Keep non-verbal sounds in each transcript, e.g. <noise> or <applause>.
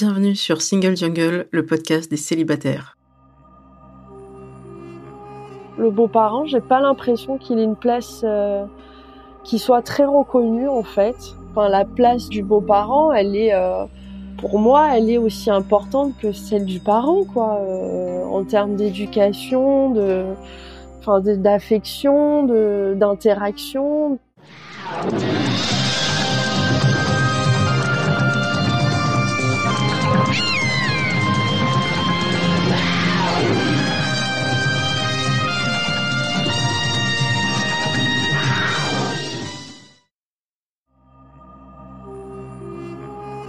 Bienvenue sur Single Jungle, le podcast des célibataires. Le beau-parent, j'ai pas l'impression qu'il ait une place euh, qui soit très reconnue en fait. Enfin, la place du beau-parent, elle est, euh, pour moi, elle est aussi importante que celle du parent, quoi, euh, en termes d'éducation, de, enfin, d'affection, de,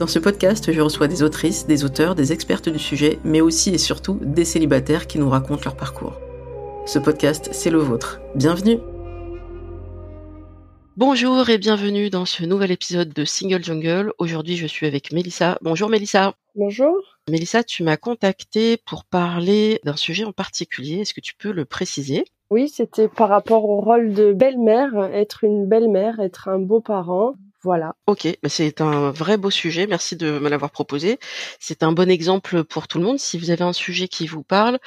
Dans ce podcast, je reçois des autrices, des auteurs, des expertes du sujet, mais aussi et surtout des célibataires qui nous racontent leur parcours. Ce podcast, c'est le vôtre. Bienvenue Bonjour et bienvenue dans ce nouvel épisode de Single Jungle. Aujourd'hui, je suis avec Mélissa. Bonjour Mélissa. Bonjour. Mélissa, tu m'as contacté pour parler d'un sujet en particulier. Est-ce que tu peux le préciser? Oui, c'était par rapport au rôle de belle-mère, être une belle-mère, être un beau-parent. Voilà. Ok, bah, c'est un vrai beau sujet. Merci de me l'avoir proposé. C'est un bon exemple pour tout le monde. Si vous avez un sujet qui vous parle,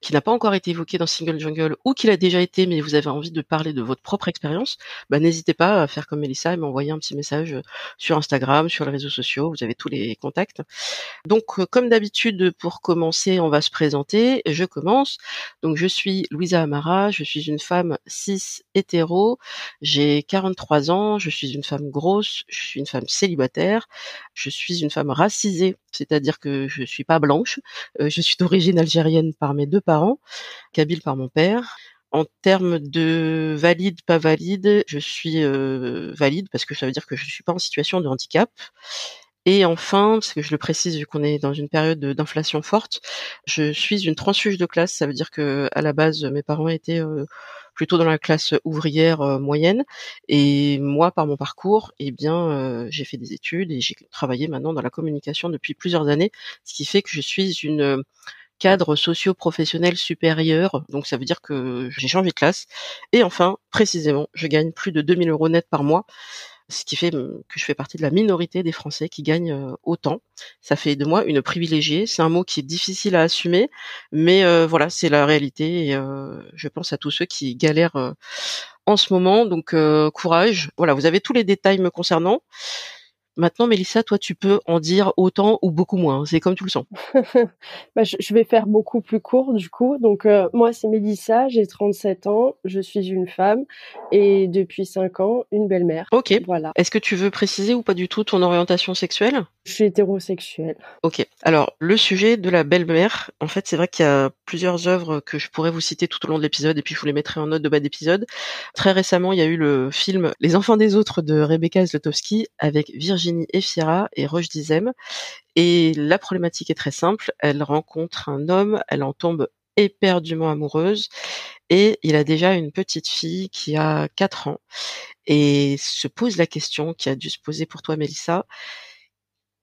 qui n'a pas encore été évoqué dans Single Jungle ou qui l'a déjà été, mais vous avez envie de parler de votre propre expérience, bah, n'hésitez pas à faire comme Melissa et m'envoyer un petit message sur Instagram, sur les réseaux sociaux. Vous avez tous les contacts. Donc, euh, comme d'habitude, pour commencer, on va se présenter. Je commence. Donc, je suis Louisa Amara. Je suis une femme cis hétéro. J'ai 43 ans. Je suis une femme grosse je suis une femme célibataire, je suis une femme racisée, c'est-à-dire que je suis pas blanche, euh, je suis d'origine algérienne par mes deux parents, kabyle par mon père. En termes de valide, pas valide, je suis euh, valide parce que ça veut dire que je ne suis pas en situation de handicap. Et enfin, parce que je le précise vu qu'on est dans une période d'inflation forte, je suis une transfuge de classe. Ça veut dire que à la base, mes parents étaient euh, plutôt dans la classe ouvrière euh, moyenne. Et moi, par mon parcours, eh bien, euh, j'ai fait des études et j'ai travaillé maintenant dans la communication depuis plusieurs années, ce qui fait que je suis une euh, cadre socio-professionnel supérieur. Donc ça veut dire que j'ai changé de classe. Et enfin, précisément, je gagne plus de 2000 euros net par mois ce qui fait que je fais partie de la minorité des Français qui gagnent autant. Ça fait de moi une privilégiée. C'est un mot qui est difficile à assumer, mais voilà, c'est la réalité. Et je pense à tous ceux qui galèrent en ce moment. Donc courage. Voilà, vous avez tous les détails me concernant. Maintenant, Mélissa, toi, tu peux en dire autant ou beaucoup moins. C'est comme tu le sens. <laughs> bah, je, vais faire beaucoup plus court, du coup. Donc, euh, moi, c'est Mélissa, j'ai 37 ans, je suis une femme et depuis 5 ans, une belle-mère. Ok. Voilà. Est-ce que tu veux préciser ou pas du tout ton orientation sexuelle? Je suis hétérosexuelle. Ok. Alors, le sujet de la belle-mère, en fait, c'est vrai qu'il y a plusieurs œuvres que je pourrais vous citer tout au long de l'épisode et puis je vous les mettrai en note de bas d'épisode. Très récemment, il y a eu le film Les enfants des autres de Rebecca Zlotowski avec Virginie Virginie Efira et Roche Dizem. Et la problématique est très simple. Elle rencontre un homme, elle en tombe éperdument amoureuse et il a déjà une petite fille qui a 4 ans. Et se pose la question qui a dû se poser pour toi Mélissa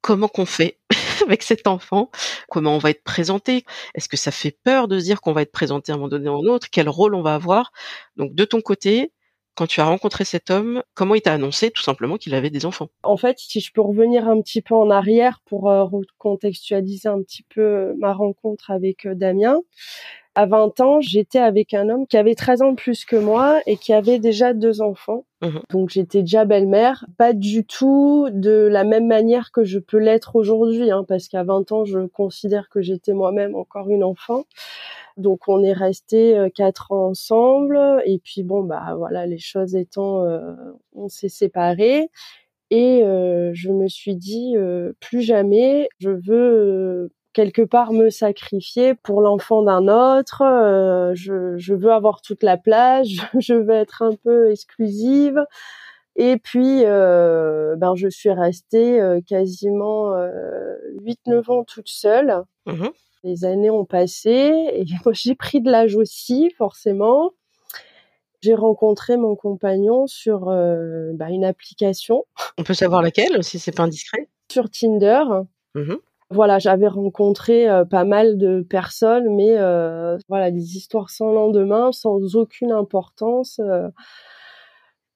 comment qu'on fait <laughs> avec cet enfant? Comment on va être présenté? Est-ce que ça fait peur de se dire qu'on va être présenté à un moment donné ou un autre? Quel rôle on va avoir? Donc de ton côté quand tu as rencontré cet homme, comment il t'a annoncé tout simplement qu'il avait des enfants? En fait, si je peux revenir un petit peu en arrière pour euh, recontextualiser un petit peu ma rencontre avec euh, Damien. À 20 ans, j'étais avec un homme qui avait 13 ans de plus que moi et qui avait déjà deux enfants. Mmh Donc j'étais déjà belle-mère, pas du tout de la même manière que je peux l'être aujourd'hui, hein, parce qu'à 20 ans, je considère que j'étais moi-même encore une enfant. Donc on est resté euh, quatre ans ensemble et puis bon bah voilà les choses étant euh, on s'est séparés et euh, je me suis dit plus jamais je veux quelque part me sacrifier pour l'enfant d'un autre. je, je, veux avoir toute la place, <laughs> je, veux être un peu exclusive. Et puis, ben, je suis restée quasiment 8-9 ans toute seule. Mmh Les années ont passé et <laughs> j'ai pris de l'âge aussi, forcément. J'ai rencontré mon compagnon sur euh, bah, une application. On peut savoir laquelle, si c'est pas indiscret? Sur Tinder. Mmh voilà, j'avais rencontré euh, pas mal de personnes, mais euh, voilà, des histoires sans lendemain, sans aucune importance.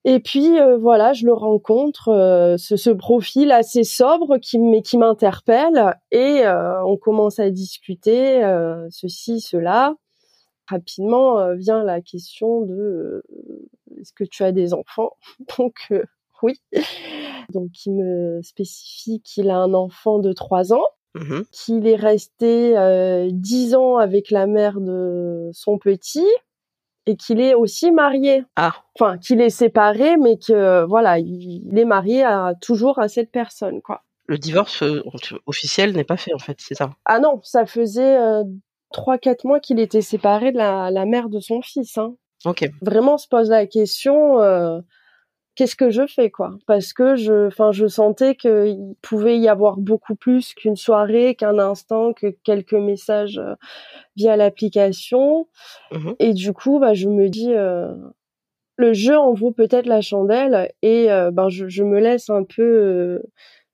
Et puis voilà, je le rencontre, ce, ce, profil assez sobre qui mais qui m'interpelle et on commence à discuter ceci cela. Rapidement vient la question de est-ce que tu as des enfants? <laughs> Donc oui. Donc il me spécifie qu'il a un enfant de trois ans. Mmh qu'il est resté dix ans avec la mère de son petit, et qu'il est aussi marié. Ah. Enfin, qu'il est séparé, mais que voilà, il est marié à, toujours à cette personne, quoi. Le divorce euh, officiel n'est pas fait en fait, c'est ça? Ah non, ça faisait euh, trois, quatre mois qu'il était séparé de la, la, mère de son fils. Hein. Ok. Vraiment, on se pose la question. Euh, qu'est-ce que je fais quoi Parce que je, enfin, je sentais qu'il pouvait y avoir beaucoup plus qu'une soirée, qu'un instant, que quelques messages euh, via l'application. Mmh et du coup, bah, je me dis, euh, le jeu en vaut peut-être la chandelle, et euh, ben, je, je, me laisse un peu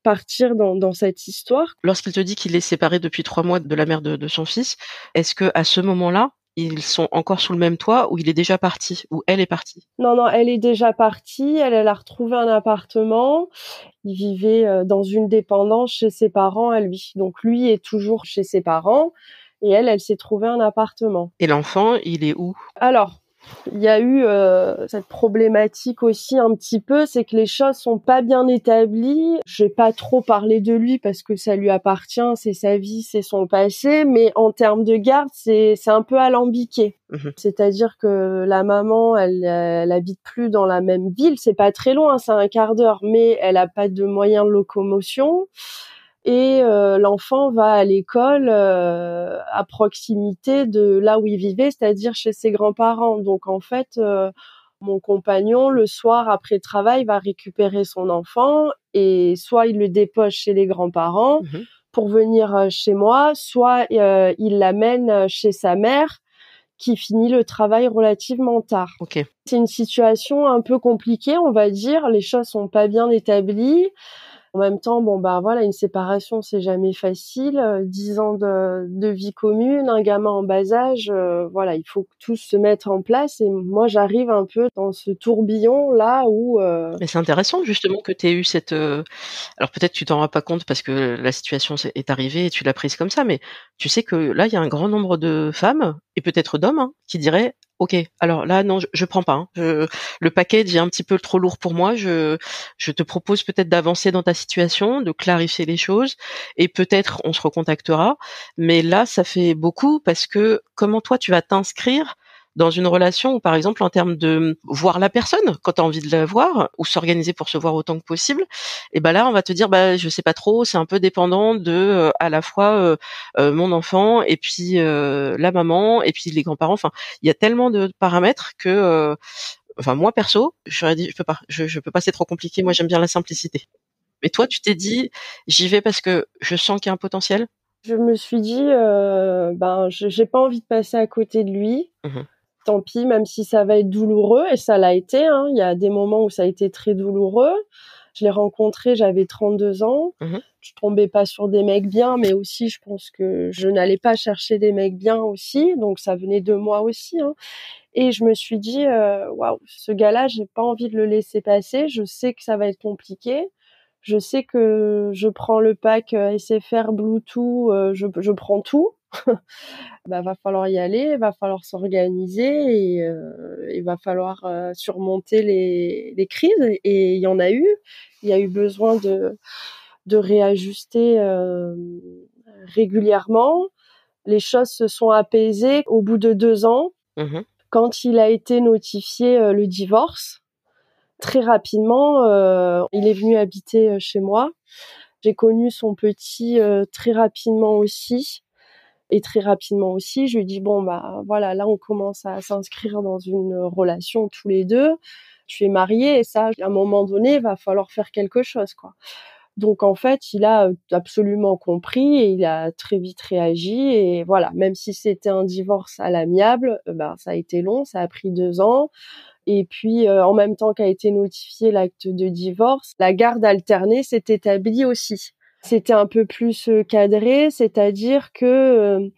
partir dans, dans, cette histoire. Lorsqu'il te dit qu'il est séparé depuis trois mois de la mère de, de son fils, est-ce que à ce moment-là, ils sont encore sous le même toit ou il est déjà parti ou elle est partie? Non, non, elle est déjà partie. Elle, elle a retrouvé un appartement. Il vivait euh, dans une dépendance chez ses parents à lui. Donc lui est toujours chez ses parents et elle, elle s'est trouvé un appartement. Et l'enfant, il est où? Alors, il y a eu euh, cette problématique aussi un petit peu, c'est que les choses sont pas bien établies. Je vais pas trop parler de lui parce que ça lui appartient, c'est sa vie, c'est son passé, mais en termes de garde, c'est c'est un peu alambiqué. Mmh C'est-à-dire que la maman, elle, elle habite plus dans la même ville, c'est pas très loin, c'est un quart d'heure, mais elle a pas de moyens de locomotion et euh, l'enfant va à l'école euh, à proximité de là où il vivait, c'est-à-dire chez ses grands-parents. Donc en fait, euh, mon compagnon le soir après le travail va récupérer son enfant et soit il le dépose chez les grands-parents mmh pour venir chez moi, soit il l'amène chez sa mère qui finit le travail relativement tard. Okay. C'est une situation un peu compliquée, on va dire. Les choses sont pas bien établies. En même temps, bon bah voilà, une séparation c'est jamais facile. Euh, dix ans de, vie commune, un gamin en bas âge, euh, voilà, il faut que tout se mette en place. Et moi, j'arrive un peu dans ce tourbillon là où. Euh... Mais c'est intéressant justement que tu aies eu cette. Euh, alors peut-être tu t'en rends pas compte parce que la situation est arrivée et tu l'as prise comme ça, mais tu sais que là il y a un grand nombre de femmes et peut-être d'hommes hein, qui diraient ok, alors là non, je, je prends pas. Hein. le paquet est un petit peu trop lourd pour moi. Je, je te propose peut-être d'avancer dans ta situation, de clarifier les choses, et peut-être on se recontactera. Mais là, ça fait beaucoup parce que comment toi tu vas t'inscrire dans une relation par exemple, en termes de voir la personne quand tu as envie de la voir ou s'organiser pour se voir autant que possible, et ben là, on va te dire, bah, je sais pas trop, c'est un peu dépendant de euh, à la fois euh, euh, mon enfant et puis la maman et puis les grands-parents. Enfin, il y a tellement de paramètres que, enfin, moi perso, je dit, je peux pas, je, je peux pas, c'est trop compliqué. Moi, j'aime bien la simplicité. Mais toi, tu t'es dit, j'y vais parce que je sens qu'il y a un potentiel? Je me suis dit, euh, ben, j'ai pas envie de passer à côté de lui. Mmh tant pis, même si ça va être douloureux, et ça l'a été. Hein. Il y a des moments où ça a été très douloureux. Je l'ai rencontré, j'avais 32 ans. Mmh je tombais pas sur des mecs bien, mais aussi je pense que je n'allais pas chercher des mecs bien aussi, donc ça venait de moi aussi. Hein. Et je me suis dit, euh, waouh, ce gars-là, j'ai pas envie de le laisser passer. Je sais que ça va être compliqué. Je sais que je prends le pack euh, SFR, Bluetooth, euh, je, je prends tout. <laughs> bah, va falloir y aller, va falloir s'organiser et euh, il va falloir euh, surmonter les, les, crises. Et il y en a eu. Il y a eu besoin de, de réajuster euh, régulièrement. Les choses se sont apaisées au bout de deux ans. Mmh Quand il a été notifié le divorce, très rapidement, euh, il est venu habiter chez moi. J'ai connu son petit très rapidement aussi. Et très rapidement aussi, je lui dis bon bah voilà, là on commence à s'inscrire dans une relation tous les deux. Tu es mariée et ça, à un moment donné, va falloir faire quelque chose quoi. Donc en fait, il a absolument compris et il a très vite réagi et voilà, même si c'était un divorce à l'amiable, ben ça a été long, ça a pris deux ans. Et puis en même temps qu'a été notifié l'acte de divorce, la garde alternée s'est établie aussi. C'était un peu plus cadré, c'est-à-dire que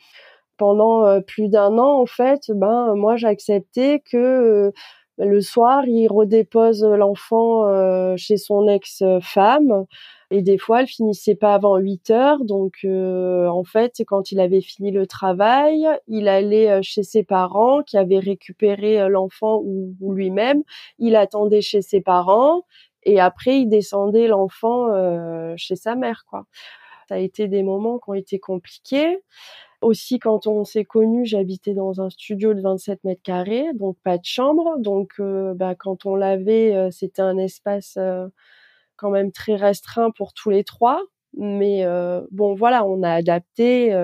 pendant plus d'un an, en fait, ben moi j'acceptais que le soir, il redépose l'enfant chez son ex-femme et des fois, elle finissait pas avant 8 heures. Donc, en fait, quand il avait fini le travail, il allait chez ses parents qui avaient récupéré l'enfant ou, lui-même. Il attendait chez ses parents et après, il descendait l'enfant chez sa mère, quoi. Ça a été des moments qui ont été compliqués. Aussi, quand on s'est connus, j'habitais dans un studio de 27 mètres carrés, donc pas de chambre. Donc, bah, quand on l'avait, c'était un espace quand même très restreint pour tous les trois. Mais bon, voilà, on a adapté.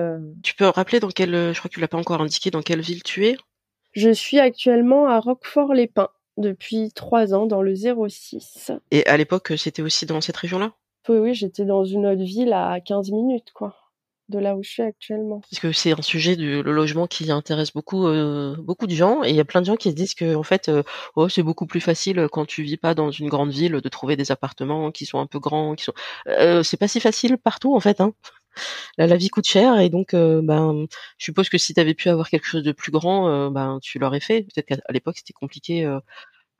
Tu peux rappeler dans quelle, je crois que tu l'as pas encore indiqué, dans quelle ville tu es? Je suis actuellement à Roquefort-les-Pins depuis trois ans dans le 06. Et à l'époque, c'était aussi dans cette région-là? Oui, oui, j'étais dans une autre ville à 15 minutes, quoi de là où je suis actuellement. Parce que c'est un sujet du le logement qui intéresse beaucoup euh, beaucoup de gens et il y a plein de gens qui se disent que en fait euh, oh c'est beaucoup plus facile quand tu vis pas dans une grande ville de trouver des appartements qui sont un peu grands qui sont euh, c'est pas si facile partout en fait hein. La, la, vie coûte cher et donc ben je suppose que si tu avais pu avoir quelque chose de plus grand ben tu l'aurais fait peut-être qu'à l'époque c'était compliqué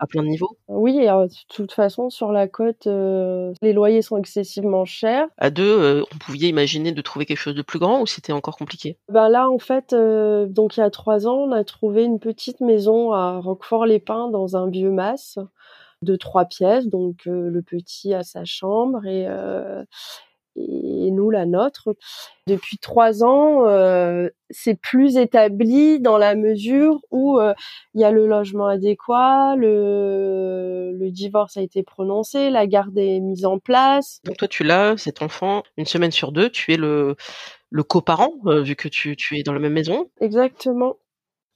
à plein de niveaux Oui, de toute façon, sur la côte, euh, les loyers sont excessivement chers. À deux, euh, on pouvait imaginer de trouver quelque chose de plus grand ou c'était encore compliqué? Ben là, en fait, euh, donc il y a trois ans, on a trouvé une petite maison à Roquefort-les-Pins dans un vieux mas de trois pièces. Donc le petit a sa chambre et et nous la nôtre. Depuis trois ans, euh, c'est plus établi dans la mesure où euh, il y a le logement adéquat, le, le divorce a été prononcé, la garde est mise en place. Donc toi, tu l'as, cet enfant, une semaine sur deux, tu es le, le coparent, euh, vu que tu, tu es dans la même maison. Exactement.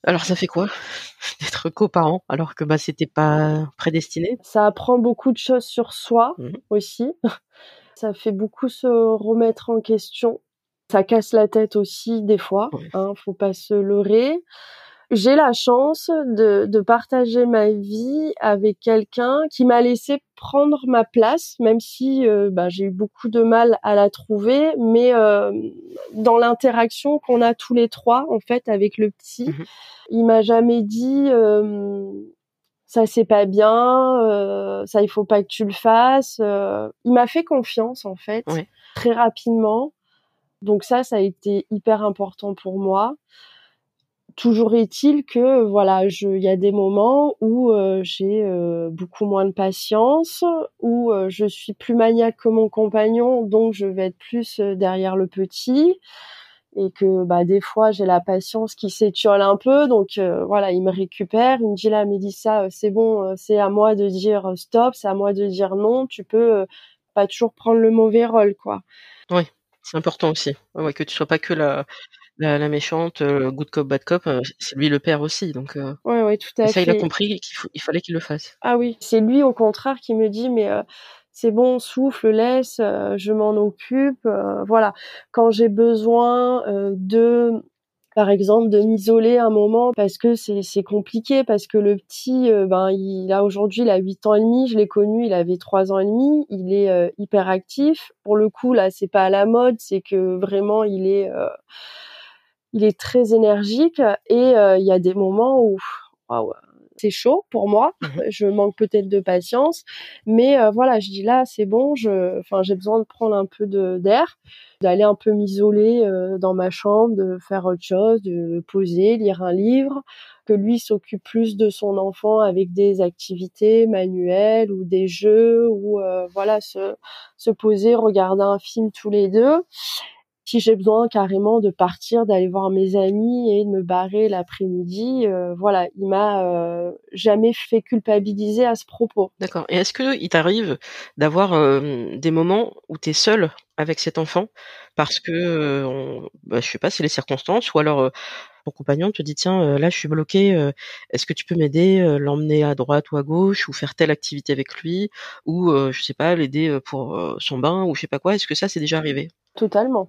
Alors ça fait quoi <laughs> d'être coparent alors que bah c'était pas prédestiné? Ça apprend beaucoup de choses sur soi mmh aussi. Ça fait beaucoup se remettre en question. Ça casse la tête aussi des fois, hein, faut pas se leurrer. J'ai la chance de, de, partager ma vie avec quelqu'un qui m'a laissé prendre ma place, même si euh, bah, j'ai eu beaucoup de mal à la trouver, mais euh, dans l'interaction qu'on a tous les trois en fait avec le petit, mmh il m'a jamais dit euh, ça c'est pas bien, euh, ça il faut pas que tu le fasses. Euh, il m'a fait confiance en fait très rapidement. Donc ça, ça a été hyper important pour moi. Toujours est-il que voilà, il y a des moments où euh, j'ai beaucoup moins de patience, où je suis plus maniaque que mon compagnon, donc je vais être plus derrière le petit et que bah des fois j'ai la patience qui s'étiole un peu. Donc euh, voilà il me récupère il me dit là Mélissa euh, c'est bon euh, c'est à moi de dire stop c'est à moi de dire non. Tu peux pas toujours prendre le mauvais rôle quoi. Oui c'est important aussi. Ouais, que tu sois pas que la la, la méchante good cop bad cop c'est lui le père aussi. Donc ouais ouais tout à fait ça il a compris qu'il il fallait qu'il le fasse. Ah oui c'est lui au contraire qui me dit mais c'est bon, souffle, laisse, euh, je m'en occupe. Euh, voilà. Quand j'ai besoin euh, de, par exemple, de m'isoler un moment parce que c'est compliqué, parce que le petit, ben, il a aujourd'hui, il a 8 ans et demi, je l'ai connu, il avait 3 ans et demi, il est hyper actif. Pour le coup, là, c'est pas à la mode, c'est que vraiment, il est, il est très énergique et il y a des moments où, c'est chaud pour moi. Mmh je manque peut-être de patience, mais euh, voilà, je dis là, c'est bon. Je, enfin, j'ai besoin de prendre un peu d'air, d'aller un peu m'isoler euh, dans ma chambre, de faire autre chose, de poser, lire un livre, que lui s'occupe plus de son enfant avec des activités manuelles ou des jeux ou euh, voilà se se poser, regarder un film tous les deux si j'ai besoin carrément de partir, d'aller voir mes amis et de me barrer l'après-midi, euh, voilà, il m'a euh, jamais fait culpabiliser à ce propos. D'accord. Et est-ce que il t'arrive d'avoir euh, des moments où tu es seul avec cet enfant parce que on, bah, je sais pas, c'est les circonstances ou alors ton compagnon te dit tiens là je suis bloqué, est-ce que tu peux m'aider, l'emmener à droite ou à gauche ou faire telle activité avec lui ou je sais pas l'aider pour son bain ou je sais pas quoi? Est-ce que ça c'est déjà arrivé? Totalement,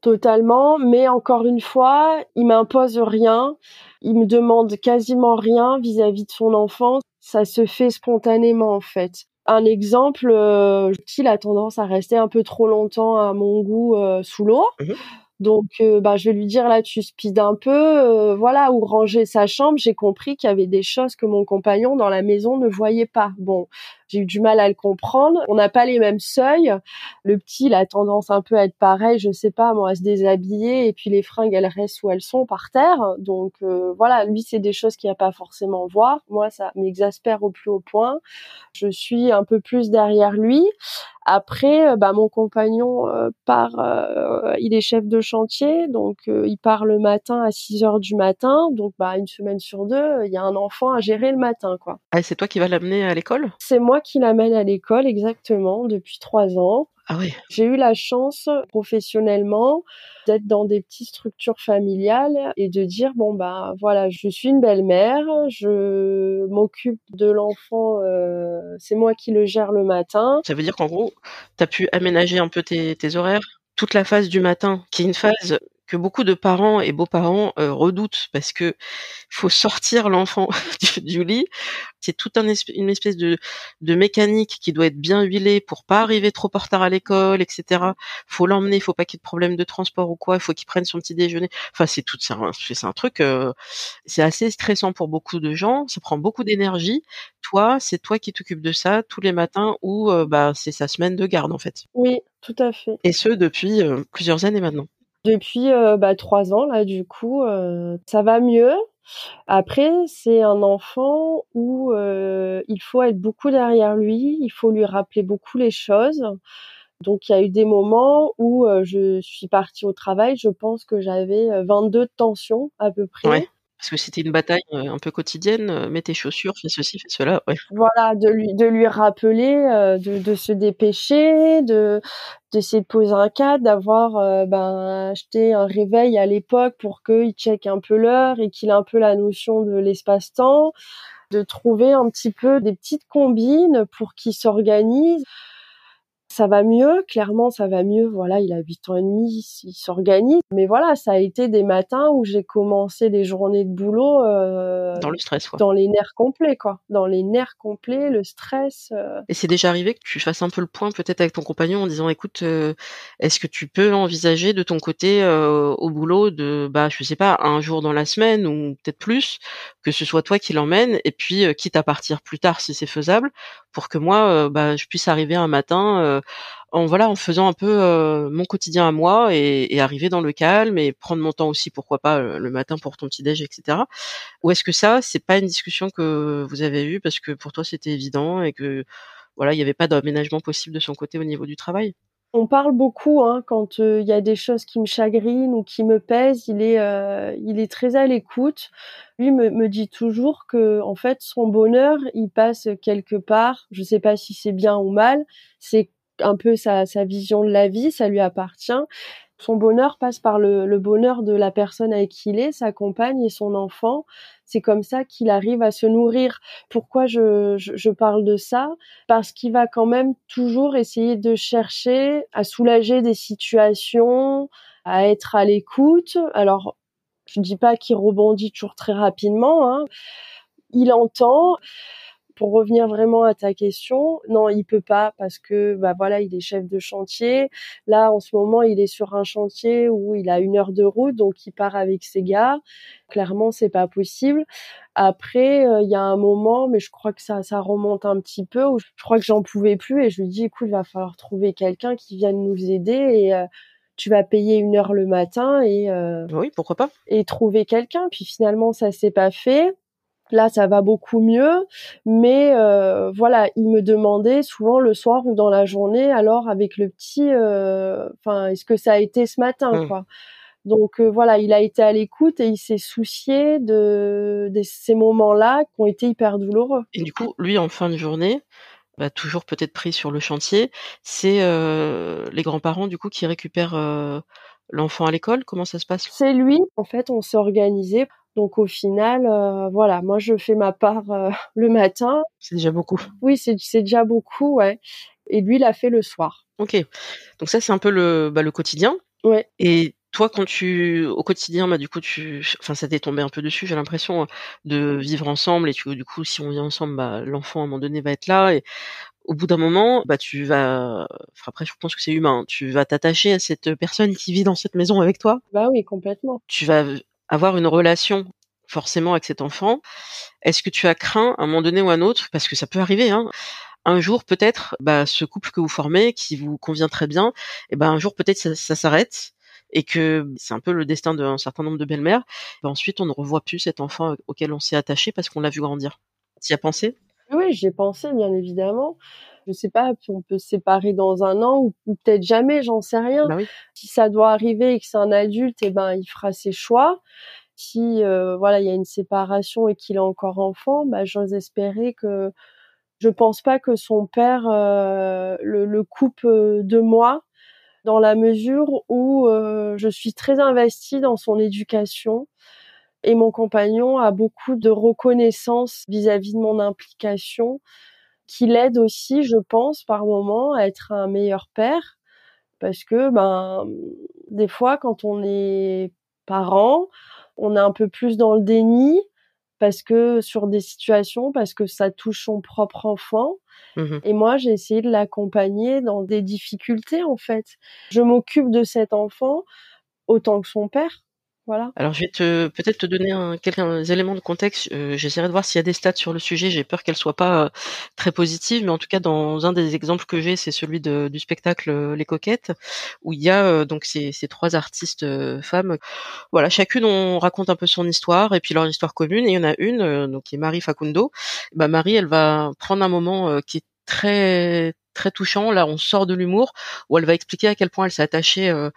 totalement. Mais encore une fois, il m'impose rien. Il me demande quasiment rien vis-à-vis de son enfant. Ça se fait spontanément en fait. Un exemple, euh, il a tendance à rester un peu trop longtemps à mon goût euh, sous l'eau. Mmh donc, euh, bah, je vais lui dire là, tu speed un peu, euh, voilà, ou ranger sa chambre. J'ai compris qu'il y avait des choses que mon compagnon dans la maison ne voyait pas. Bon, j'ai eu du mal à le comprendre. On n'a pas les mêmes seuils. Le petit, il a tendance un peu à être pareil, je sais pas, moi, à se déshabiller et puis les fringues, elles restent où elles sont par terre. Donc euh, voilà, lui, c'est des choses qu'il a pas forcément voir. Moi, ça m'exaspère au plus haut point. Je suis un peu plus derrière lui. Après, euh, bah, mon compagnon euh, part, euh, il est chef de chantier, donc il part le matin à 6 heures du matin, donc bah une semaine sur deux, il y a un enfant à gérer le matin, quoi. Ah, c'est toi qui vas l'amener à l'école? C'est moi qui l'amène à l'école, exactement, depuis trois ans. Ah oui. J'ai eu la chance professionnellement d'être dans des petites structures familiales et de dire bon bah voilà je suis une belle-mère, je m'occupe de l'enfant, euh, c'est moi qui le gère le matin. Ça veut dire qu'en gros tu as pu aménager un peu tes, tes horaires toute la phase du matin, qui est une phase que beaucoup de parents et beaux-parents euh, redoutent parce que faut sortir l'enfant <laughs> du, lit. C'est tout un une espèce de, de mécanique qui doit être bien huilée pour pas arriver trop en retard à l'école, etc. Faut l'emmener, faut pas qu'il y ait de problème de transport ou quoi. Il faut qu'il prenne son petit déjeuner. Enfin, c'est tout, c'est un, truc, euh, c'est assez stressant pour beaucoup de gens. Ça prend beaucoup d'énergie. Toi, c'est toi qui t'occupes de ça tous les matins ou euh, bah c'est sa semaine de garde en fait. Oui, tout à fait. Et ce depuis plusieurs années maintenant. Depuis euh, bah, trois ans là, du coup, euh, ça va mieux. Après, c'est un enfant où euh, il faut être beaucoup derrière lui, il faut lui rappeler beaucoup les choses. Donc il y a eu des moments où je suis partie au travail, je pense que j'avais 22 tensions à peu près. Parce que c'était une bataille un peu quotidienne, mets tes chaussures, fais ceci, fais cela. Ouais. Voilà, de lui de lui rappeler, de, de se dépêcher, de d'essayer de poser un cadre, d'avoir ben acheté un réveil à l'époque pour qu'il check un peu l'heure et qu'il ait un peu la notion de l'espace-temps, de trouver un petit peu des petites combines pour qu'il s'organise ça va mieux, clairement ça va mieux. Voilà, il a 8 ans et demi, il s'organise. Mais voilà, ça a été des matins où j'ai commencé les journées de boulot euh, dans le stress, quoi. Dans les nerfs complets, quoi. Dans les nerfs complets, le stress. Euh. Et c'est déjà arrivé que tu fasses un peu le point peut-être avec ton compagnon en disant, écoute, euh, est-ce que tu peux envisager de ton côté au boulot de, bah, je sais pas, un jour dans la semaine ou peut-être plus, que ce soit toi qui l'emmène et puis quitte à partir plus tard si c'est faisable, pour que moi, bah, je puisse arriver un matin en voilà en faisant un peu euh, mon quotidien à moi et, arriver dans le calme et prendre mon temps aussi pourquoi pas euh, le matin pour ton petit déj etc ou est-ce que ça c'est pas une discussion que vous avez eue parce que pour toi c'était évident et que voilà il n'y avait pas d'aménagement possible de son côté au niveau du travail? On parle beaucoup hein, quand euh, il y a des choses qui me chagrinent ou qui me pèsent. Il est, il est très à l'écoute. Lui me, dit toujours que en fait son bonheur, il passe quelque part. Je sais pas si c'est bien ou mal. C'est un peu sa, vision de la vie, ça lui appartient. Son bonheur passe par le, bonheur de la personne avec qui il est, sa compagne et son enfant. C'est comme ça qu'il arrive à se nourrir. Pourquoi je, je parle de ça? Parce qu'il va quand même toujours essayer de chercher à soulager des situations, à être à l'écoute. Alors, je ne dis pas qu'il rebondit toujours très rapidement. Hein. Il entend pour revenir vraiment à ta question, non, il peut pas parce que bah voilà, il est chef de chantier. Là, en ce moment, il est sur un chantier où il a une heure de route, donc il part avec ses gars. Clairement, c'est pas possible. Après, euh, il y a un moment, mais je crois que ça, ça remonte un petit peu. Où je crois que j'en pouvais plus et je lui dis, écoute, il va falloir trouver quelqu'un qui vienne nous aider et euh, tu vas payer une heure le matin et euh, oui, pourquoi pas et trouver quelqu'un. Puis finalement, ça s'est pas fait. Là, ça va beaucoup mieux, mais euh, voilà, il me demandait souvent le soir ou dans la journée, alors avec le petit, euh, enfin, est-ce que ça a été ce matin, mmh. quoi. Donc euh, voilà, il a été à l'écoute et il s'est soucié de, ces moments-là qui ont été hyper douloureux. Et du coup, lui, en fin de journée, bah, toujours peut-être pris sur le chantier, c'est les grands-parents du coup qui récupèrent l'enfant à l'école? Comment ça se passe? C'est lui. En fait, on s'est organisé. Donc au final, euh, voilà, moi je fais ma part euh, <laughs> le matin. C'est déjà beaucoup. Oui, c'est déjà beaucoup, ouais. Et lui, il a fait le soir. Ok. Donc ça, c'est un peu le, bah, le quotidien. Ouais. Et toi, quand tu, au quotidien, bah, du coup, tu, enfin, ça t'est tombé un peu dessus, j'ai l'impression, de vivre ensemble et tu, du coup, si on vit ensemble, bah, l'enfant, à un moment donné, va être là et au bout d'un moment, bah, tu vas, après, je pense que c'est humain, tu vas t'attacher à cette personne qui vit dans cette maison avec toi. Bah oui, complètement. Tu vas avoir une relation forcément avec cet enfant. Est-ce que tu as craint, à un moment donné ou à un autre, parce que ça peut arriver, hein, un jour peut-être, bah, ce couple que vous formez, qui vous convient très bien, et ben un jour peut-être ça, s'arrête et que c'est un peu le destin d'un certain nombre de belles-mères. ensuite, on ne revoit plus cet enfant auquel on s'est attaché parce qu'on l'a vu grandir. Tu y as pensé? Oui, j'y ai pensé, bien évidemment. Je sais pas, si on peut se séparer dans un an ou, peut-être jamais, j'en sais rien. Bah oui. Si ça doit arriver et que c'est un adulte, eh ben il fera ses choix. Si euh, voilà, il y a une séparation et qu'il est encore enfant, bah j'ose espérer que je pense pas que son père euh, le, le coupe euh, de moi dans la mesure où euh, je suis très investie dans son éducation et mon compagnon a beaucoup de reconnaissance vis-à-vis de mon implication qui l'aide aussi, je pense, par moment à être un meilleur père parce que ben des fois quand on est parent, on est un peu plus dans le déni parce que sur des situations parce que ça touche son propre enfant Mmh et moi, j'ai essayé de l'accompagner dans des difficultés, en fait. Je m'occupe de cet enfant autant que son père. Voilà. Alors je vais te peut-être te donner un, quelques éléments de contexte. Euh, J'essaierai de voir s'il y a des stats sur le sujet. J'ai peur qu'elles soient pas euh, très positives, mais en tout cas dans un des exemples que j'ai, c'est celui de, du spectacle euh, Les Coquettes, où il y a euh, donc ces, ces, trois artistes femmes. Voilà, chacune on raconte un peu son histoire et puis leur histoire commune. Et il y en a une donc qui est Marie Facundo. Bah Marie, elle va prendre un moment qui est très très touchant. Là, on sort de l'humour où elle va expliquer à quel point elle s'est attachée euh,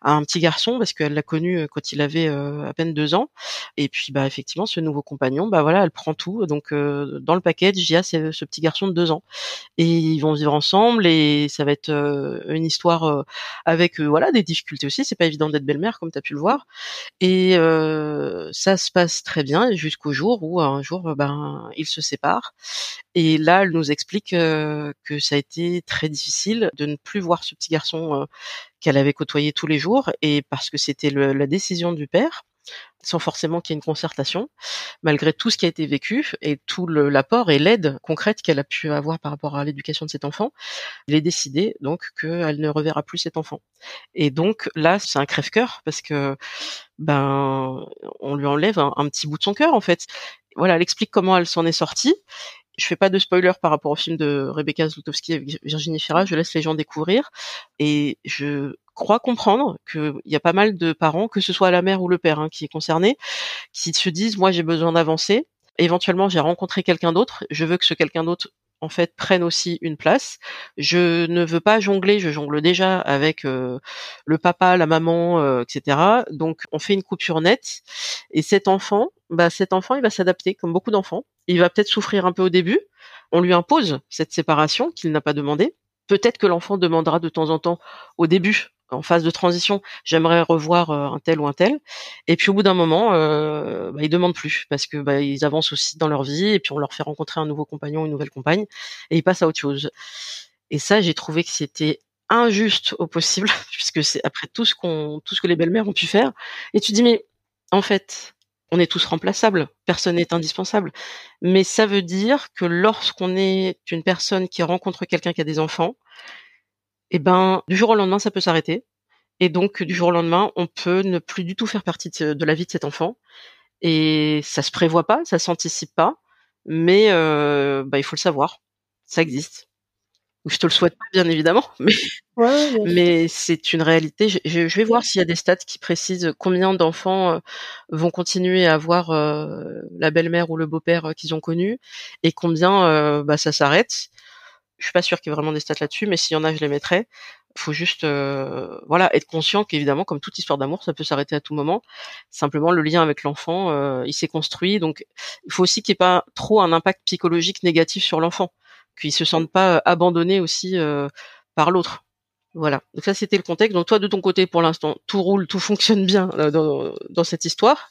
à un petit garçon parce qu'elle l'a connu euh, quand il avait euh, à peine deux ans. Et puis, bah effectivement, ce nouveau compagnon, bah voilà, elle prend tout. Donc, dans le package, il y a ce, petit garçon de deux ans et ils vont vivre ensemble et ça va être une histoire avec voilà des difficultés aussi. C'est pas évident d'être belle-mère comme tu as pu le voir. Et ça se passe très bien jusqu'au jour où un jour, ben, ils se séparent. Et là, elle nous explique que ça a été très difficile de ne plus voir ce petit garçon euh, qu'elle avait côtoyé tous les jours et parce que c'était la décision du père sans forcément qu'il y ait une concertation, malgré tout ce qui a été vécu et tout l'apport et l'aide concrète qu'elle a pu avoir par rapport à l'éducation de cet enfant, il est décidé donc qu'elle ne reverra plus cet enfant. Et donc là, c'est un crève-cœur parce que ben on lui enlève un, un petit bout de son cœur en fait. Voilà, elle explique comment elle s'en est sortie je fais pas de spoiler par rapport au film de Rebecca Zlotowski avec Virginie Fira, je laisse les gens découvrir et je crois comprendre qu'il y a pas mal de parents, que ce soit la mère ou le père hein, qui est concerné, qui se disent moi j'ai besoin d'avancer. Éventuellement j'ai rencontré quelqu'un d'autre, je veux que ce quelqu'un d'autre en fait prennent aussi une place. Je ne veux pas jongler, je jongle déjà avec le papa, la maman, etc. Donc on fait une coupure nette. Et cet enfant, bah cet enfant, il va s'adapter comme beaucoup d'enfants. Il va peut-être souffrir un peu au début. On lui impose cette séparation qu'il n'a pas demandé. Peut-être que l'enfant demandera de temps en temps au début en phase de transition, j'aimerais revoir euh, un tel ou un tel. Et puis au bout d'un moment, euh, bah, ils demandent plus parce que bah, ils avancent aussi dans leur vie et puis on leur fait rencontrer un nouveau compagnon, une nouvelle compagne et ils passent à autre chose. Et ça, j'ai trouvé que c'était injuste au possible <laughs> puisque c'est après tout ce qu'on, tout ce que les belles-mères ont pu faire. Et tu dis mais en fait, on est tous remplaçables, personne n'est indispensable. Mais ça veut dire que lorsqu'on est une personne qui rencontre quelqu'un qui a des enfants, eh ben du jour au lendemain ça peut s'arrêter et donc du jour au lendemain on peut ne plus du tout faire partie de, la vie de cet enfant et ça se prévoit pas, ça s'anticipe pas, mais euh, bah, il faut le savoir, ça existe. Je te le souhaite pas bien évidemment, <laughs> mais mais c'est une réalité. Je, vais voir s'il y a des stats qui précisent combien d'enfants euh, vont continuer à avoir euh, la belle-mère ou le beau-père qu'ils ont connu et combien bah, ça s'arrête. Je suis pas sûre qu'il y ait vraiment des stats là-dessus, mais s'il y en a, je les mettrai. Faut juste, euh, voilà, être conscient qu'évidemment, comme toute histoire d'amour, ça peut s'arrêter à tout moment. Simplement, le lien avec l'enfant, euh, il s'est construit, donc il faut aussi qu'il n'y ait pas trop un impact psychologique négatif sur l'enfant, qu'il se sente pas abandonné aussi euh, par l'autre. Voilà. Donc ça, c'était le contexte. Donc toi, de ton côté, pour l'instant, tout roule, tout fonctionne bien dans, dans cette histoire.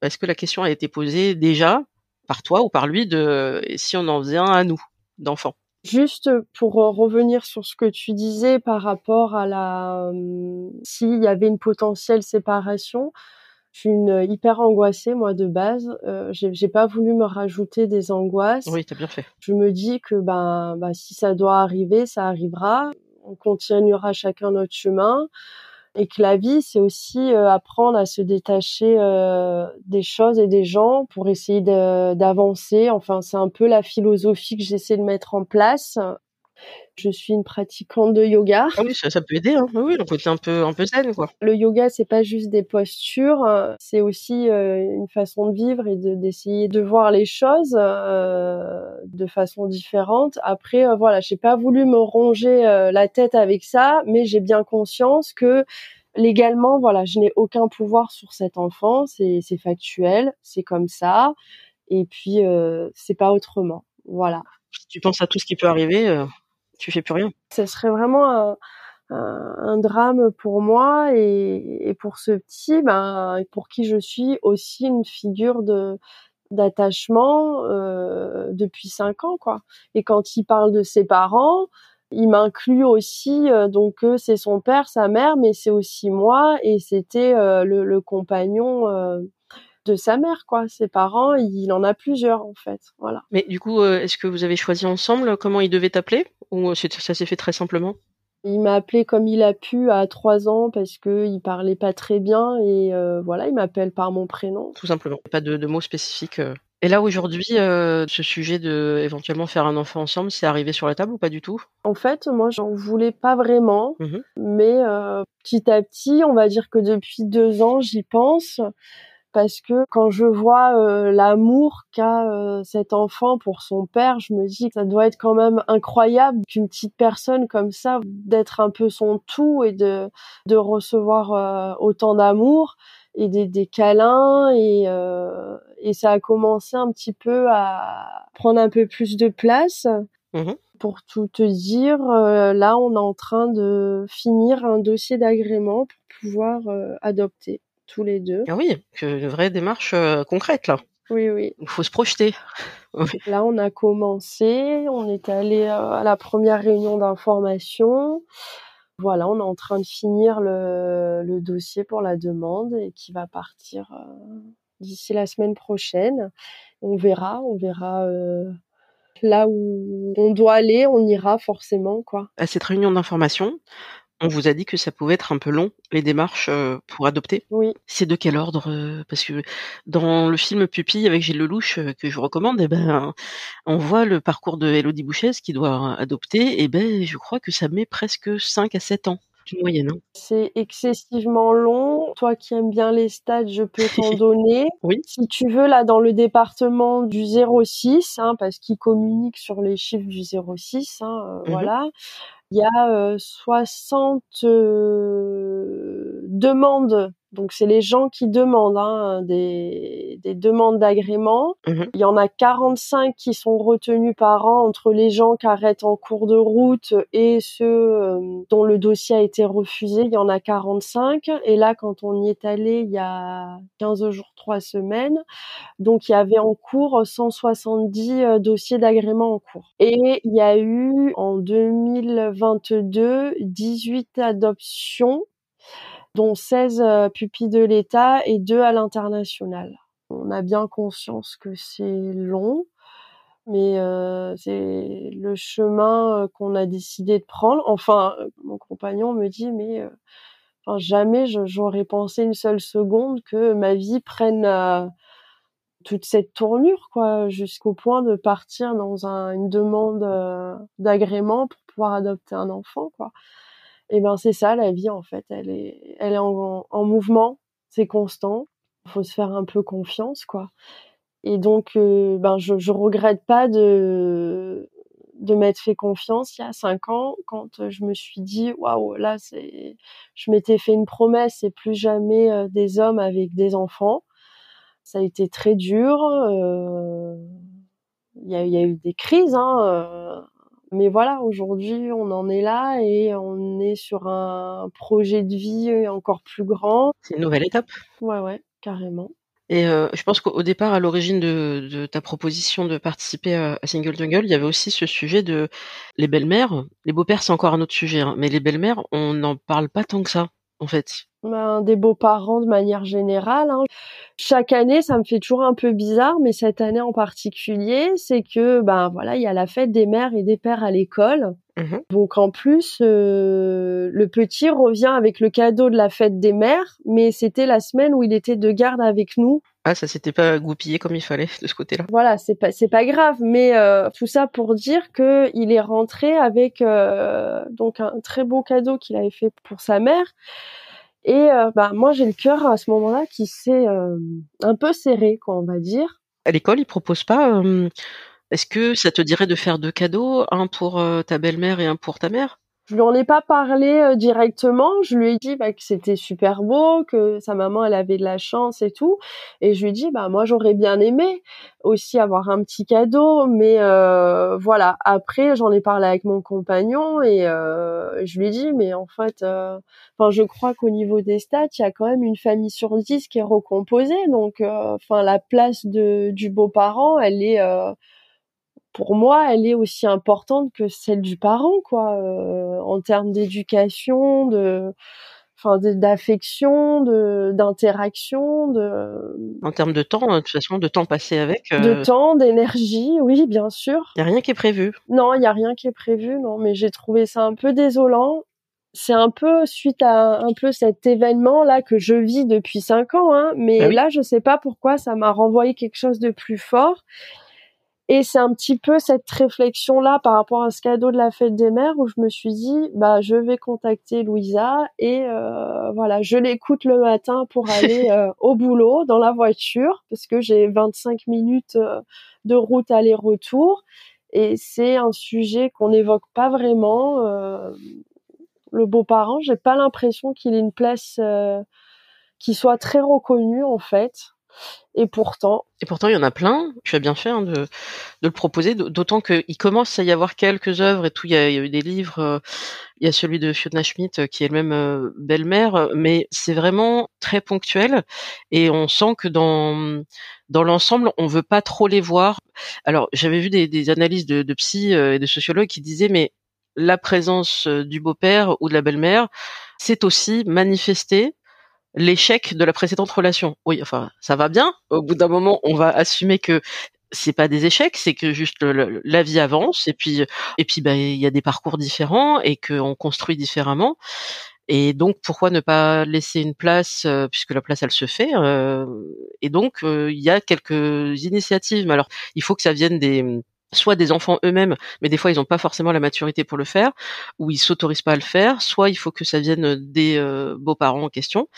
Est-ce que la question a été posée déjà par toi ou par lui de si on en faisait un à nous, d'enfants? Juste pour revenir sur ce que tu disais par rapport à la s'il y avait une potentielle séparation, je suis une hyper angoissée moi de base. Euh, j'ai pas voulu me rajouter des angoisses. Oui, t'as bien fait. Je me dis que ben, ben si ça doit arriver, ça arrivera. On continuera chacun notre chemin et que la vie, c'est aussi euh, apprendre à se détacher euh, des choses et des gens pour essayer d'avancer. Enfin, c'est un peu la philosophie que j'essaie de mettre en place je suis une pratiquante de yoga. Ah oui, ça, peut aider. Hein. Oui, le côté un peu un peu zen, quoi. Le yoga, c'est pas juste des postures, euh, c'est aussi euh, une façon de vivre et d'essayer de, voir les choses euh, de façon différente. Après, voilà, j'ai pas voulu me ronger la tête avec ça, mais j'ai bien conscience que légalement, voilà, je n'ai aucun pouvoir sur cet enfant. C'est factuel, c'est comme ça. Et puis, c'est pas autrement. Voilà. Si tu penses à tout ce qui peut arriver, tu fais plus rien. Ce serait vraiment un, drame pour moi et, pour ce petit, ben, pour qui je suis aussi une figure de d'attachement euh, depuis cinq ans, quoi. Et quand il parle de ses parents, il m'inclut aussi, euh, donc c'est son père, sa mère, mais c'est aussi moi et c'était euh, le, compagnon de sa mère, quoi. Ses parents, il en a plusieurs, en fait. Voilà. Mais du coup, euh, est-ce que vous avez choisi ensemble comment il devait t'appeler? Ou ça s'est fait très simplement? Il m'a appelé comme il a pu à trois ans parce que il parlait pas très bien et euh, voilà, il m'appelle par mon prénom. Tout simplement, pas de, mots spécifiques. Euh. Et là aujourd'hui, ce sujet de éventuellement faire un enfant ensemble, c'est arrivé sur la table ou pas du tout? En fait, moi, j'en voulais pas vraiment, mmh mais petit à petit, on va dire que depuis deux ans, j'y pense parce que quand je vois euh, l'amour qu'a euh, cet enfant pour son père, je me dis que ça doit être quand même incroyable qu'une petite personne comme ça, d'être un peu son tout et de, de recevoir euh, autant d'amour et des, des câlins et, et ça a commencé un petit peu à prendre un peu plus de place. Mmh pour tout te dire, là, on est en train de finir un dossier d'agrément pour pouvoir adopter tous les deux. Ah oui, une vraie démarche euh, concrète là. Oui, oui. Il faut se projeter. <laughs> Là, on a commencé, on est allé euh, à la première réunion d'information. Voilà, on est en train de finir le, dossier pour la demande et qui va partir euh, d'ici la semaine prochaine. On verra, on verra là où on doit aller, on ira forcément quoi. À cette réunion d'information, on vous a dit que ça pouvait être un peu long, les démarches euh, pour adopter. Oui. C'est de quel ordre euh, Parce que dans le film Pupille avec Gilles Lelouch euh, que je vous recommande, eh ben on voit le parcours de Elodie Bouchez qui doit adopter. Et eh ben je crois que ça met presque 5 à 7 ans. Moyenne. Hein. C'est excessivement long. Toi qui aimes bien les stats, je peux t'en <laughs> donner. oui. Si tu veux, là, dans le département du 06, hein, parce qu'il communique sur les chiffres du 06, hein, mmh voilà il y a 60 demandes donc c'est les gens qui demandent hein, des, des, demandes d'agrément. Mmh il y en a 45 qui sont retenus par an entre les gens qui arrêtent en cours de route et ceux dont le dossier a été refusé. Il y en a 45. Et là, quand on y est allé il y a 15 jours, 3 semaines, donc il y avait en cours 170 dossiers d'agrément en cours. Et il y a eu en 2022 18 adoptions dont 16 euh, pupilles de l'État et 2 à l'international. On a bien conscience que c'est long, mais euh, c'est le chemin euh, qu'on a décidé de prendre. Enfin, mon compagnon me dit, mais enfin, jamais j'aurais pensé une seule seconde que ma vie prenne toute cette tournure, quoi, jusqu'au point de partir dans un, une demande d'agrément pour pouvoir adopter un enfant, quoi et ben c'est ça la vie en fait. Elle est elle est en, en mouvement c'est constant. Faut se faire un peu confiance quoi. Et donc euh, ben je regrette pas de de m'être fait confiance il y a cinq ans quand je me suis dit waouh là c'est je m'étais fait une promesse c'est plus jamais euh, des hommes avec des enfants. Ça a été très dur euh, il y, a, y a eu des crises hein Mais voilà, aujourd'hui, on en est là et on est sur un projet de vie encore plus grand. C'est une nouvelle étape. Ouais, ouais, carrément. Et euh, je pense qu'au départ, à l'origine de, de, ta proposition de participer à, Single Jungle, il y avait aussi ce sujet de les belles-mères. Les beaux-pères, c'est encore un autre sujet, hein, mais les belles-mères, on n'en parle pas tant que ça, en fait. Ben, des beaux-parents de manière générale. Hein. Chaque année, ça me fait toujours un peu bizarre, mais cette année en particulier, c'est que ben voilà, il y a la fête des mères et des pères à l'école. Mmh Donc en plus, euh, le petit revient avec le cadeau de la fête des mères, mais c'était la semaine où il était de garde avec nous. Ah, ça s'était pas goupillé comme il fallait de ce côté-là. Voilà, c'est pas c'est pas grave, mais euh, tout ça pour dire que il est rentré avec euh, donc un très beau cadeau qu'il avait fait pour sa mère et euh, bah moi j'ai le cœur à ce moment-là qui s'est euh, un peu serré, quoi, on va dire. À l'école, ils proposent pas. Est-ce que ça te dirait de faire deux cadeaux, un pour euh, ta belle-mère et un pour ta mère? Je lui en ai pas parlé euh, directement. Je lui ai dit bah, que c'était super beau, que sa maman elle avait de la chance et tout. Et je lui ai dit bah moi j'aurais bien aimé aussi avoir un petit cadeau, mais euh, voilà. Après j'en ai parlé avec mon compagnon et euh, je lui ai dit mais en fait, enfin je crois qu'au niveau des stats il y a quand même une famille sur dix qui est recomposée. Donc enfin la place de du beau-parent elle est pour moi, elle est aussi importante que celle du parent, quoi, euh, en termes d'éducation, de, enfin, d'affection, de, d'interaction, de. En termes de temps, de toute façon, de temps passé avec. Euh... De temps, d'énergie, oui, bien sûr. Il y a rien qui est prévu. Non, il y a rien qui est prévu, non. Mais j'ai trouvé ça un peu désolant. C'est un peu suite à un peu cet événement là que je vis depuis cinq ans, hein. Mais ah là, je sais pas pourquoi ça m'a renvoyé quelque chose de plus fort. Et c'est un petit peu cette réflexion-là par rapport à ce cadeau de la fête des mères où je me suis dit, bah, je vais contacter Louisa et euh, voilà, je l'écoute le matin pour <laughs> aller euh, au boulot dans la voiture parce que j'ai 25 minutes euh, de route aller-retour et c'est un sujet qu'on n'évoque pas vraiment. le beau-parent, j'ai pas l'impression qu'il ait une place qui soit très reconnue en fait. Et pourtant. Et pourtant, il y en a plein. Tu as bien fait hein, de, de, le proposer, d'autant qu'il commence à y avoir quelques œuvres et tout. Il y a, eu des livres. Euh, il y a celui de Fiona Schmidt euh, qui est elle-même euh, belle-mère, mais c'est vraiment très ponctuel et on sent que dans dans l'ensemble, on veut pas trop les voir. Alors, j'avais vu des, des analyses de, de psy et de sociologues qui disaient mais la présence du beau-père ou de la belle-mère, c'est aussi manifester l'échec de la précédente relation. Oui, enfin, ça va bien. Au bout d'un moment, on va assumer que c'est pas des échecs, c'est que juste la vie avance et puis et puis bah il y a des parcours différents et qu'on construit différemment. Et donc pourquoi ne pas laisser une place euh, puisque la place elle se fait. Euh, et donc euh, il y a quelques initiatives. Mais alors il faut que ça vienne des soit des enfants eux-mêmes, mais des fois ils n'ont pas forcément la maturité pour le faire, ou ils s'autorisent pas à le faire, soit il faut que ça vienne des euh, beaux-parents en question,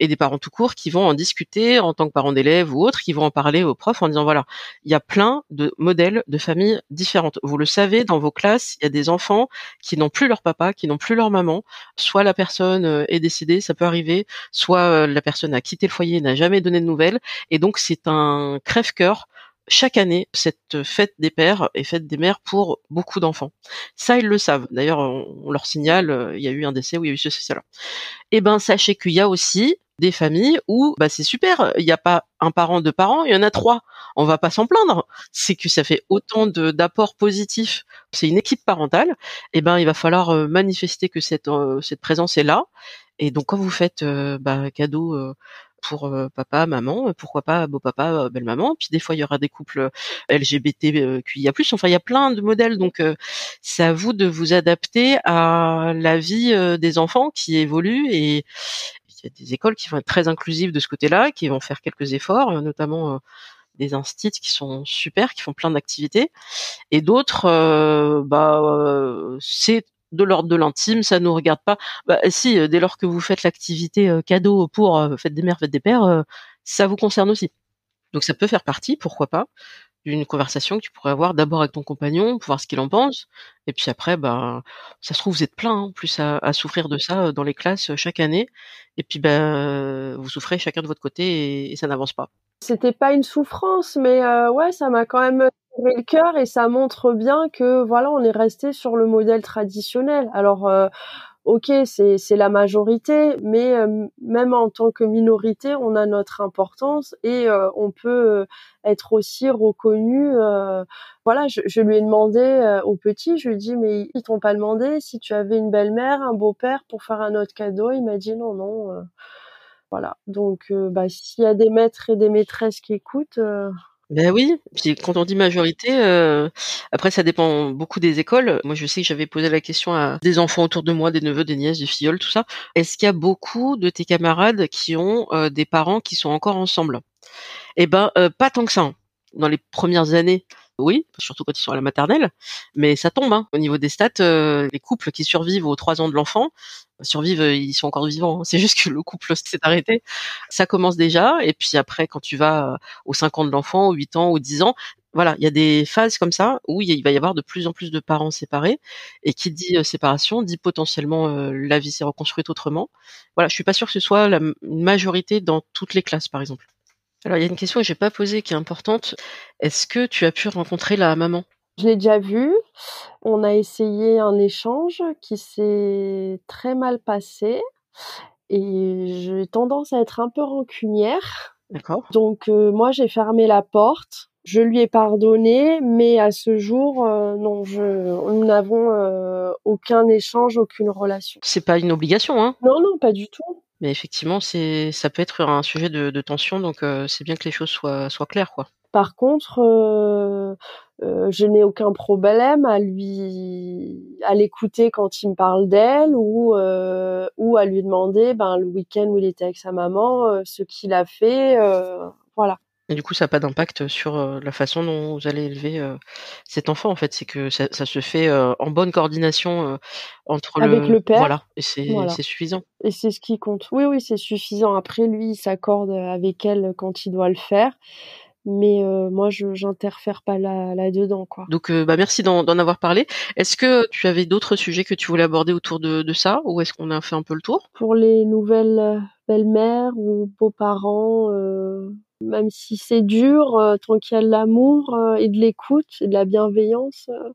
et des parents tout court qui vont en discuter en tant que parents d'élèves ou autres, qui vont en parler aux profs en disant voilà, il y a plein de modèles de familles différentes. Vous le savez, dans vos classes, il y a des enfants qui n'ont plus leur papa, qui n'ont plus leur maman, soit la personne euh, est décédée, ça peut arriver, soit euh, la personne a quitté le foyer, n'a jamais donné de nouvelles, et donc c'est un crève-cœur chaque année cette fête des pères et fête des mères pour beaucoup d'enfants. Ça, ils le savent. D'ailleurs, on, leur signale, euh, il y a eu un décès où il y a eu ceci, cela. Eh ben, sachez qu'il y a aussi des familles où bah c'est super, il n'y a pas un parent, deux parents, il y en a trois. On va pas s'en plaindre. C'est que ça fait autant d'apports positifs. C'est une équipe parentale. Eh ben, il va falloir euh, manifester que cette euh, cette présence est là. Et donc quand vous faites bah, cadeau pour euh, papa, maman, euh, pourquoi pas beau papa, euh, belle maman. Puis des fois il y aura des couples LGBTQIA+. Enfin il y a plein de modèles, donc c'est à vous de vous adapter à la vie des enfants qui évoluent et il y a des écoles qui vont être très inclusives de ce côté-là, qui vont faire quelques efforts, notamment des instits qui sont super, qui font plein d'activités, et d'autres, bah, c'est de l'ordre de l'intime, ça nous regarde pas. Bah si, euh, dès lors que vous faites l'activité euh, cadeau pour euh, fête des mères, fête des pères, ça vous concerne aussi. Donc ça peut faire partie, pourquoi pas, d'une conversation que tu pourrais avoir d'abord avec ton compagnon pour voir ce qu'il en pense, et puis après, bah, ça se trouve vous êtes plein en plus à, à, souffrir de ça dans les classes chaque année, et puis ben vous souffrez chacun de votre côté et, ça n'avance pas. C'était pas une souffrance, mais ouais, ça m'a quand même le cœur et ça montre bien que voilà, on est resté sur le modèle traditionnel. Alors euh, ok, c'est la majorité, mais euh, même en tant que minorité, on a notre importance et euh, on peut être aussi reconnu. voilà, je, je, lui ai demandé au petit, je lui ai dit mais ils t'ont pas demandé si tu avais une belle-mère, un beau-père pour faire un autre cadeau? Il m'a dit non non. voilà, donc bah s'il y a des maîtres et des maîtresses qui écoutent. Ben oui, puis quand on dit majorité, euh, après ça dépend beaucoup des écoles. Moi, je sais que j'avais posé la question à des enfants autour de moi, des neveux, des nièces, des filleuls, tout ça. Est-ce qu'il y a beaucoup de tes camarades qui ont euh, des parents qui sont encore ensemble? Eh ben, euh, pas tant que ça. Hein. Dans les premières années, oui, surtout quand ils sont à la maternelle, mais ça tombe. Hein. Au niveau des stats, les couples qui survivent aux trois ans de l'enfant survivent, euh, ils sont encore vivants. Hein. <laughs> C'est juste que le couple s'est arrêté. Ça commence déjà, et puis après, quand tu vas euh, aux cinq ans de l'enfant, aux huit ans, aux dix ans, voilà, il y a des phases comme ça où il va y avoir de plus en plus de parents séparés, et qui dit séparation dit potentiellement la vie s'est reconstruite autrement. Voilà, je suis pas sûre que ce soit la majorité dans toutes les classes, par exemple. Alors, il y a une question que j'ai pas posée qui est importante. Est-ce que tu as pu rencontrer la maman? Je l'ai déjà vue. On a essayé un échange qui s'est très mal passé et j'ai tendance à être un peu rancunière. D'accord. Donc euh, moi j'ai fermé la porte. Je lui ai pardonné, mais à ce jour, euh, non, je, nous n'avons euh, aucun échange, aucune relation. C'est pas une obligation, hein Non, non, pas du tout. Mais effectivement, c'est ça peut être un sujet de, de tension, donc c'est bien que les choses soient, soient claires, quoi. Par contre, euh, euh, je n'ai aucun problème à lui, à l'écouter quand il me parle d'elle ou ou à lui demander, ben le week-end où il était avec sa maman, ce qu'il a fait, voilà. Et du coup, ça n'a pas d'impact sur euh, la façon dont vous allez élever euh, cet enfant. En fait, c'est que ça, ça, se fait euh, en bonne coordination entre avec le, père. Voilà, et c'est suffisant. Et c'est ce qui compte. Oui, oui, c'est suffisant. Après, lui, il s'accorde avec elle quand il doit le faire. Mais moi, je j'interfère pas là, là dedans, quoi. Donc, bah merci d'en avoir parlé. Est-ce que tu avais d'autres sujets que tu voulais aborder autour de, de ça, ou est-ce qu'on a fait un peu le tour? Pour les nouvelles belles-mères ou beaux-parents, même si c'est dur, euh, tant qu'il y a de l'amour euh, et de l'écoute et de la bienveillance, euh,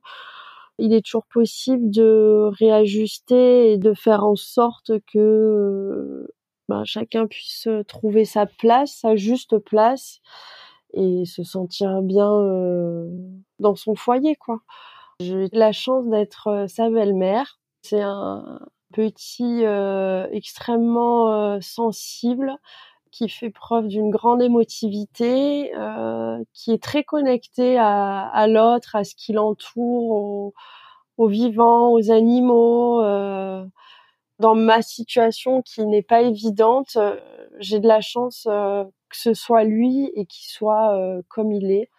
il est toujours possible de réajuster et de faire en sorte que ben, chacun puisse trouver sa place, sa juste place et se sentir bien dans son foyer, quoi. J'ai la chance d'être sa belle-mère. C'est un petit extrêmement sensible, qui fait preuve d'une grande émotivité, qui est très connecté à, à l'autre, à ce qui l'entoure, aux, vivants, aux animaux. Dans ma situation qui n'est pas évidente, euh, j'ai de la chance euh, que ce soit lui et qu'il soit euh, comme il est.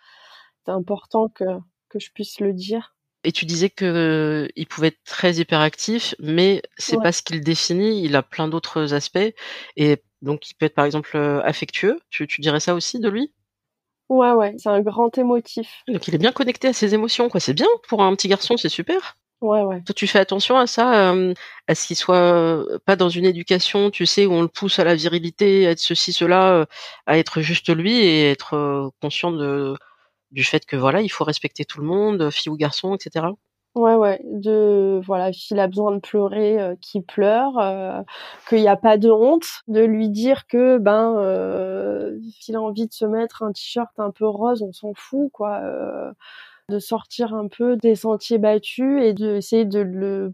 C'est important que, que je puisse le dire. Et tu disais que il pouvait être très hyperactif, mais c'est pas ce qu'il définit. Il a plein d'autres aspects. Et donc, il peut être par exemple affectueux. Tu, tu dirais ça aussi de lui? Ouais, ouais, c'est un grand émotif. Donc, il est bien connecté à ses émotions, quoi. C'est bien pour un petit garçon, c'est super. Ouais, ouais. Toi, tu fais attention à ça, euh, à ce qu'il soit euh, pas dans une éducation, tu sais, où on le pousse à la virilité, à être ceci, cela, à être juste lui et être conscient de du fait que voilà, il faut respecter tout le monde, fille ou garçon, etc. Ouais, ouais, de voilà, s'il a besoin de pleurer, euh, qu'il pleure, euh, qu'il n'y a pas de honte, de lui dire que ben euh, s'il a envie de se mettre un t-shirt un peu rose, on s'en fout quoi, euh, de sortir un peu des sentiers battus et d'essayer de le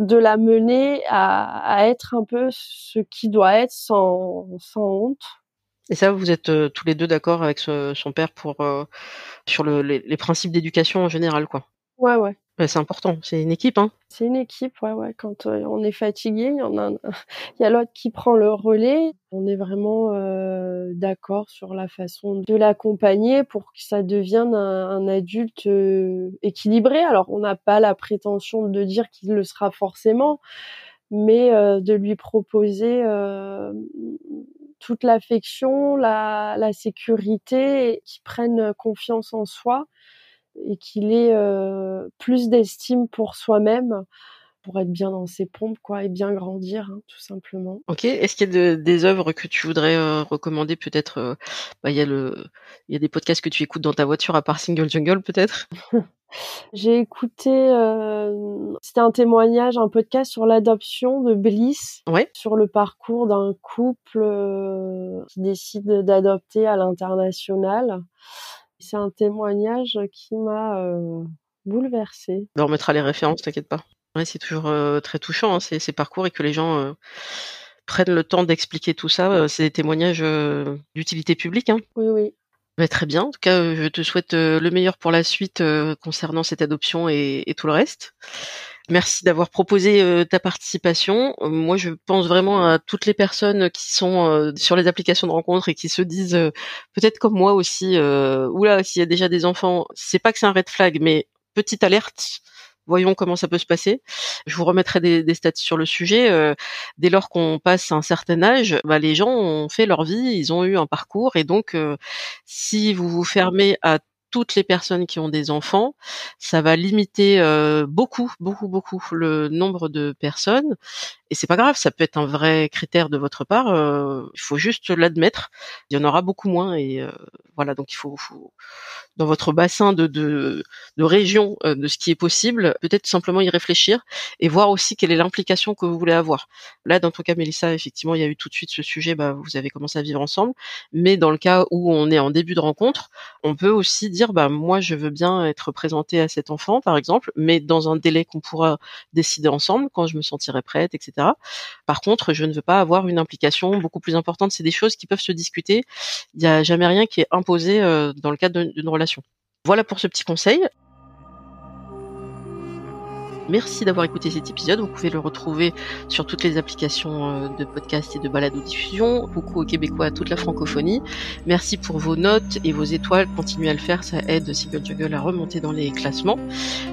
de la mener à, à être un peu ce qui doit être sans sans honte. Et ça, vous êtes tous les deux d'accord avec son père pour sur le, les, les principes d'éducation en général, quoi? Ouais, ouais. Ouais, c'est important, c'est une équipe, hein. C'est une équipe, ouais, ouais. Quand euh, on est fatigué, il y en a, il y a l'autre qui prend le relais. On est vraiment euh, d'accord sur la façon de l'accompagner pour que ça devienne un, adulte euh, équilibré. Alors, on n'a pas la prétention de dire qu'il le sera forcément, mais de lui proposer toute l'affection, la, la sécurité, qu'il prenne confiance en soi et qu'il ait euh, plus d'estime pour soi-même pour être bien dans ses pompes, quoi, et bien grandir, hein, tout simplement. Ok. Est-ce qu'il y a des œuvres que tu voudrais euh, recommander Peut-être, euh, bah, il y a le, il y a des podcasts que tu écoutes dans ta voiture à part Single Jungle, peut-être? <laughs> J'ai écouté, euh, c'était un témoignage, un podcast sur l'adoption de Bliss, ouais. sur le parcours d'un couple qui décide d'adopter à l'international. C'est un témoignage qui m'a bouleversée. Bah, on mettra les références, t'inquiète pas. Ouais, c'est toujours très touchant hein, ces, ces, parcours et que les gens prennent le temps d'expliquer tout ça. c'est des témoignages d'utilité publique. Hein. Oui, oui. Bah, très bien. En tout cas, je te souhaite le meilleur pour la suite concernant cette adoption et, et, tout le reste. Merci d'avoir proposé ta participation. moi, je pense vraiment à toutes les personnes qui sont sur les applications de rencontre et qui se disent peut-être comme moi aussi, oula, s'il y a déjà des enfants, c'est pas que c'est un red flag, mais petite alerte voyons comment ça peut se passer. Je vous remettrai des, des stats sur le sujet. Euh, dès lors qu'on passe un certain âge, bah, les gens ont fait leur vie, ils ont eu un parcours, et donc euh, si vous vous fermez à toutes les personnes qui ont des enfants, ça va limiter euh, beaucoup, beaucoup, beaucoup le nombre de personnes. Et c'est pas grave, ça peut être un vrai critère de votre part. il faut juste l'admettre. Il y en aura beaucoup moins, et voilà. Donc il faut, faut dans votre bassin de, de, de région euh, de ce qui est possible, peut-être simplement y réfléchir et voir aussi quelle est l'implication que vous voulez avoir. Là, dans ton cas, Mélissa, effectivement, il y a eu tout de suite ce sujet, bah, vous avez commencé à vivre ensemble, mais dans le cas où on est en début de rencontre, on peut aussi dire, bah, moi, je veux bien être présenté à cet enfant, par exemple, mais dans un délai qu'on pourra décider ensemble, quand je me sentirai prête, etc. Par contre, je ne veux pas avoir une implication beaucoup plus importante. C'est des choses qui peuvent se discuter. Il n'y a jamais rien qui est imposé euh, dans le cadre d'une relation voilà pour ce petit conseil. Merci d'avoir écouté cet épisode. Vous pouvez le retrouver sur toutes les applications euh, de podcast et de balado diffusion. Beaucoup aux Québécois, à toute la francophonie. Merci pour vos notes et vos étoiles. Continuez à le faire, ça aide Single Juggle à remonter dans les classements.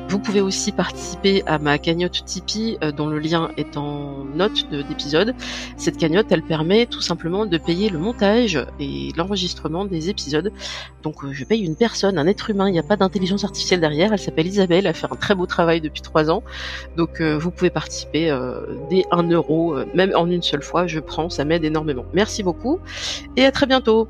Vous pouvez aussi participer à ma cagnotte Tipeee, euh, dont le lien est en note d'épisode. Cette cagnotte, elle permet tout simplement de payer le montage et l'enregistrement des épisodes. Donc euh, je paye une personne, un être humain. Il n'y a pas d'intelligence artificielle derrière. Elle s'appelle Isabelle. Elle fait un très beau travail depuis trois ans. Donc euh, vous pouvez participer euh, dès 1 euro, euh, même en une seule fois, je prends, ça m'aide énormément. Merci beaucoup et à très bientôt.